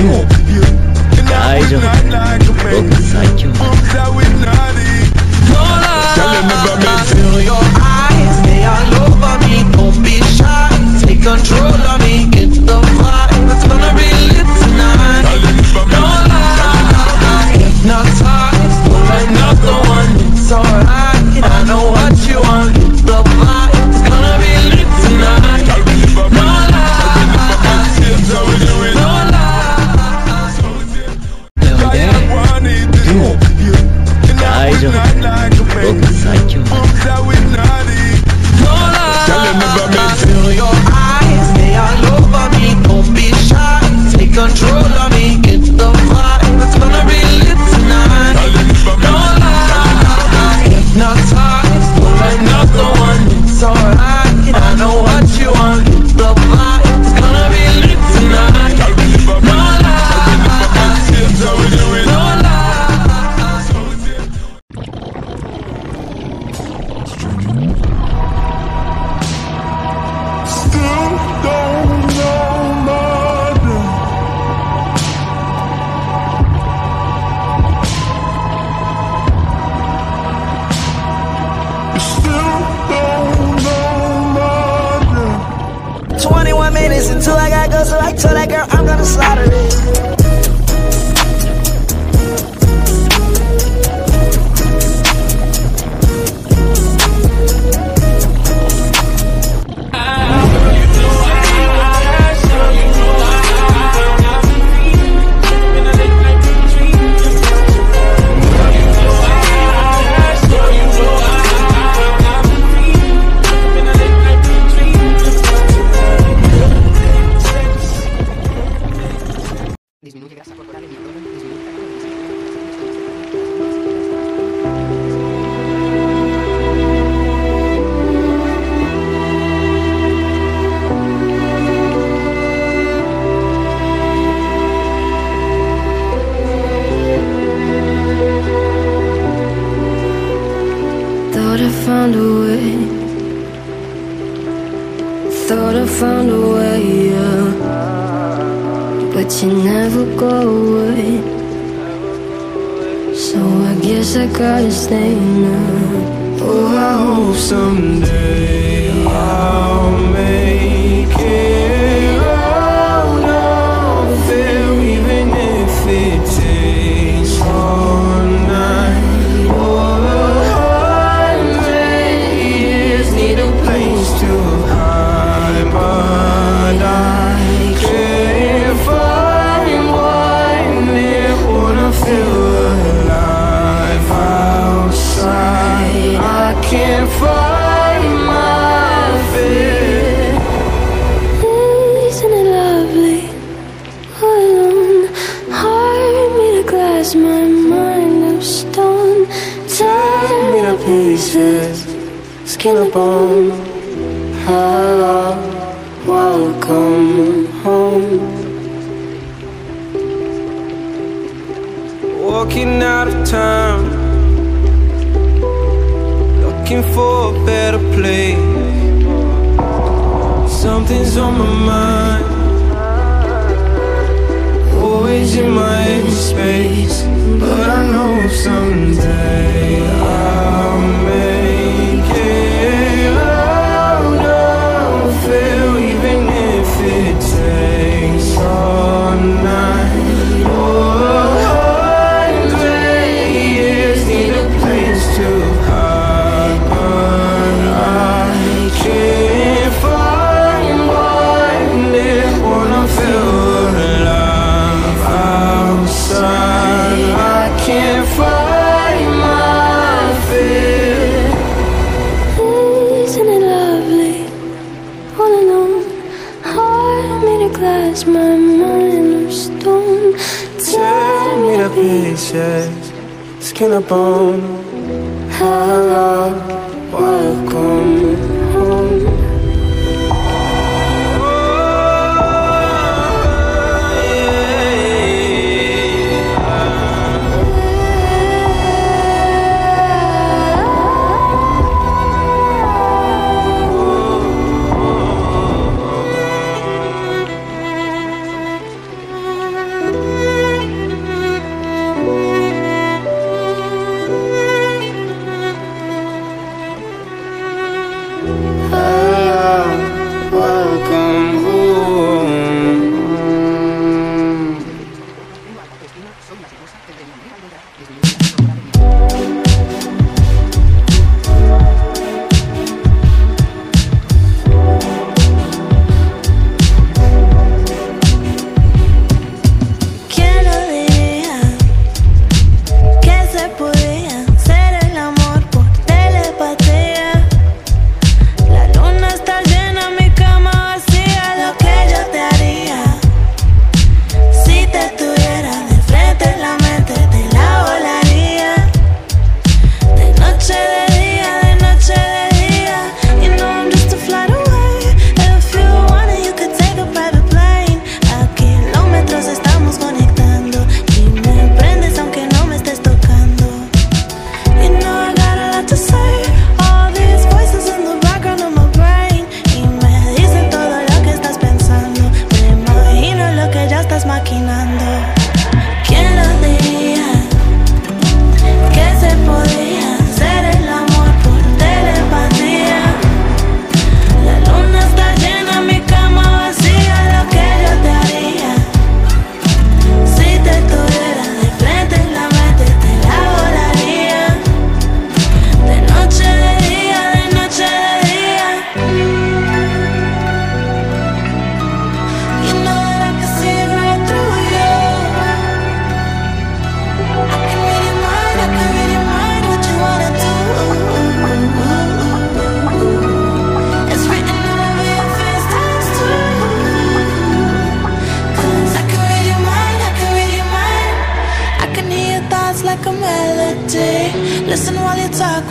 you. I'm gonna slaughter it. found a way. Thought I found a way, yeah. But you never go away. So I guess I gotta stay now. Oh, I hope someday. Walking out of town, looking for a better place. Something's on my mind, always in my space. But I know someday I'll.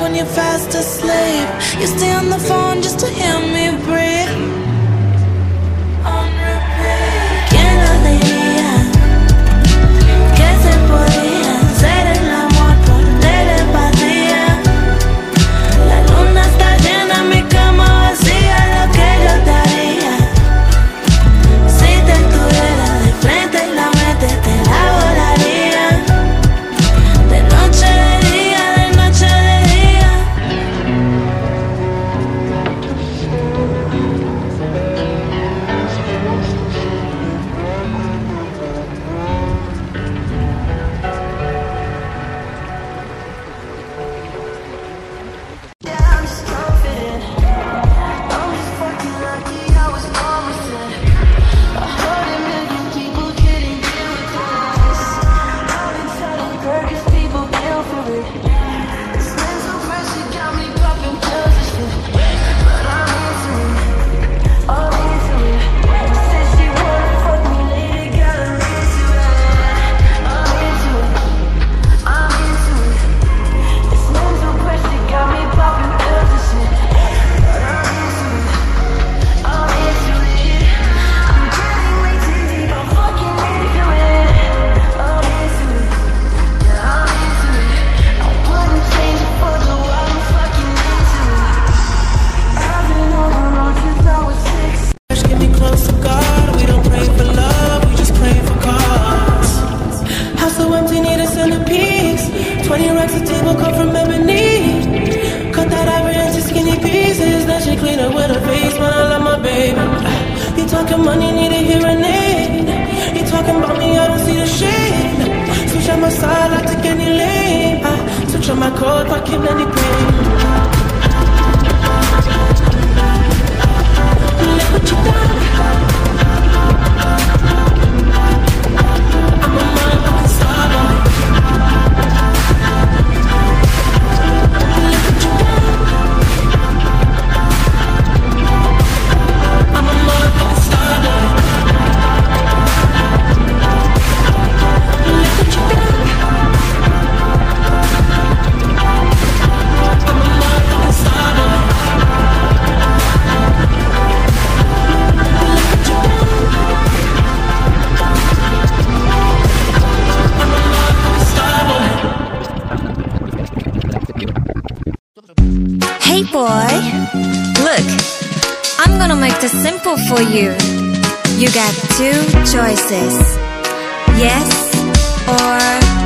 when you're fast asleep. You stay on the phone just to hear me breathe. Look, I'm gonna make this simple for you. You got two choices. Yes or